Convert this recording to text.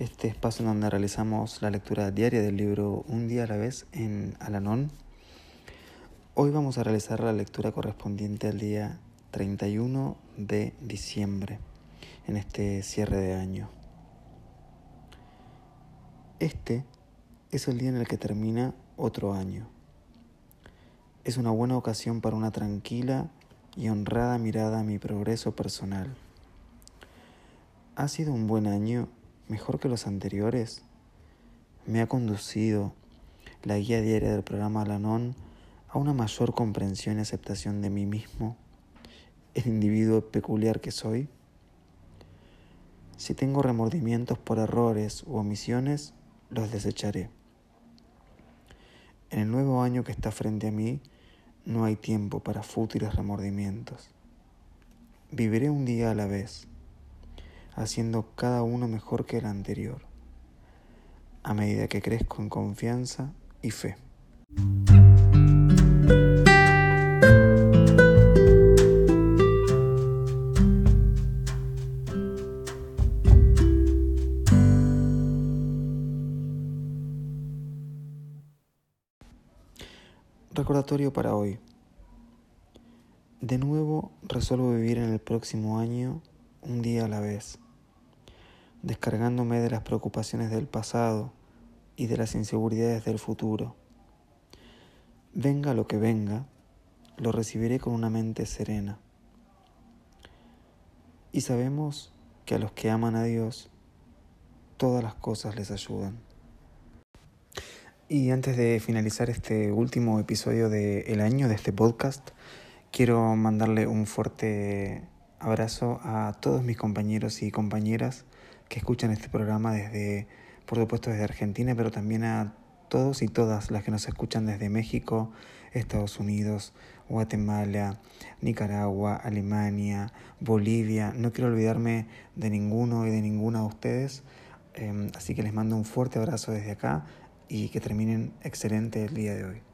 Este espacio en donde realizamos la lectura diaria del libro Un día a la vez en Alanón Hoy vamos a realizar la lectura correspondiente al día 31 de diciembre, en este cierre de año. Este es el día en el que termina otro año. Es una buena ocasión para una tranquila y honrada mirada a mi progreso personal. ¿Ha sido un buen año, mejor que los anteriores? Me ha conducido la guía diaria del programa Lanon a una mayor comprensión y aceptación de mí mismo, el individuo peculiar que soy? Si tengo remordimientos por errores u omisiones, los desecharé. En el nuevo año que está frente a mí, no hay tiempo para fútiles remordimientos. Viviré un día a la vez, haciendo cada uno mejor que el anterior, a medida que crezco en confianza y fe. Recordatorio para hoy. De nuevo resuelvo vivir en el próximo año un día a la vez, descargándome de las preocupaciones del pasado y de las inseguridades del futuro. Venga lo que venga, lo recibiré con una mente serena. Y sabemos que a los que aman a Dios, todas las cosas les ayudan. Y antes de finalizar este último episodio del año de este podcast, quiero mandarle un fuerte abrazo a todos mis compañeros y compañeras que escuchan este programa desde, por supuesto, desde Argentina, pero también a todos y todas las que nos escuchan desde México, Estados Unidos, Guatemala, Nicaragua, Alemania, Bolivia. No quiero olvidarme de ninguno y de ninguna de ustedes, em, así que les mando un fuerte abrazo desde acá y que terminen excelente el día de hoy.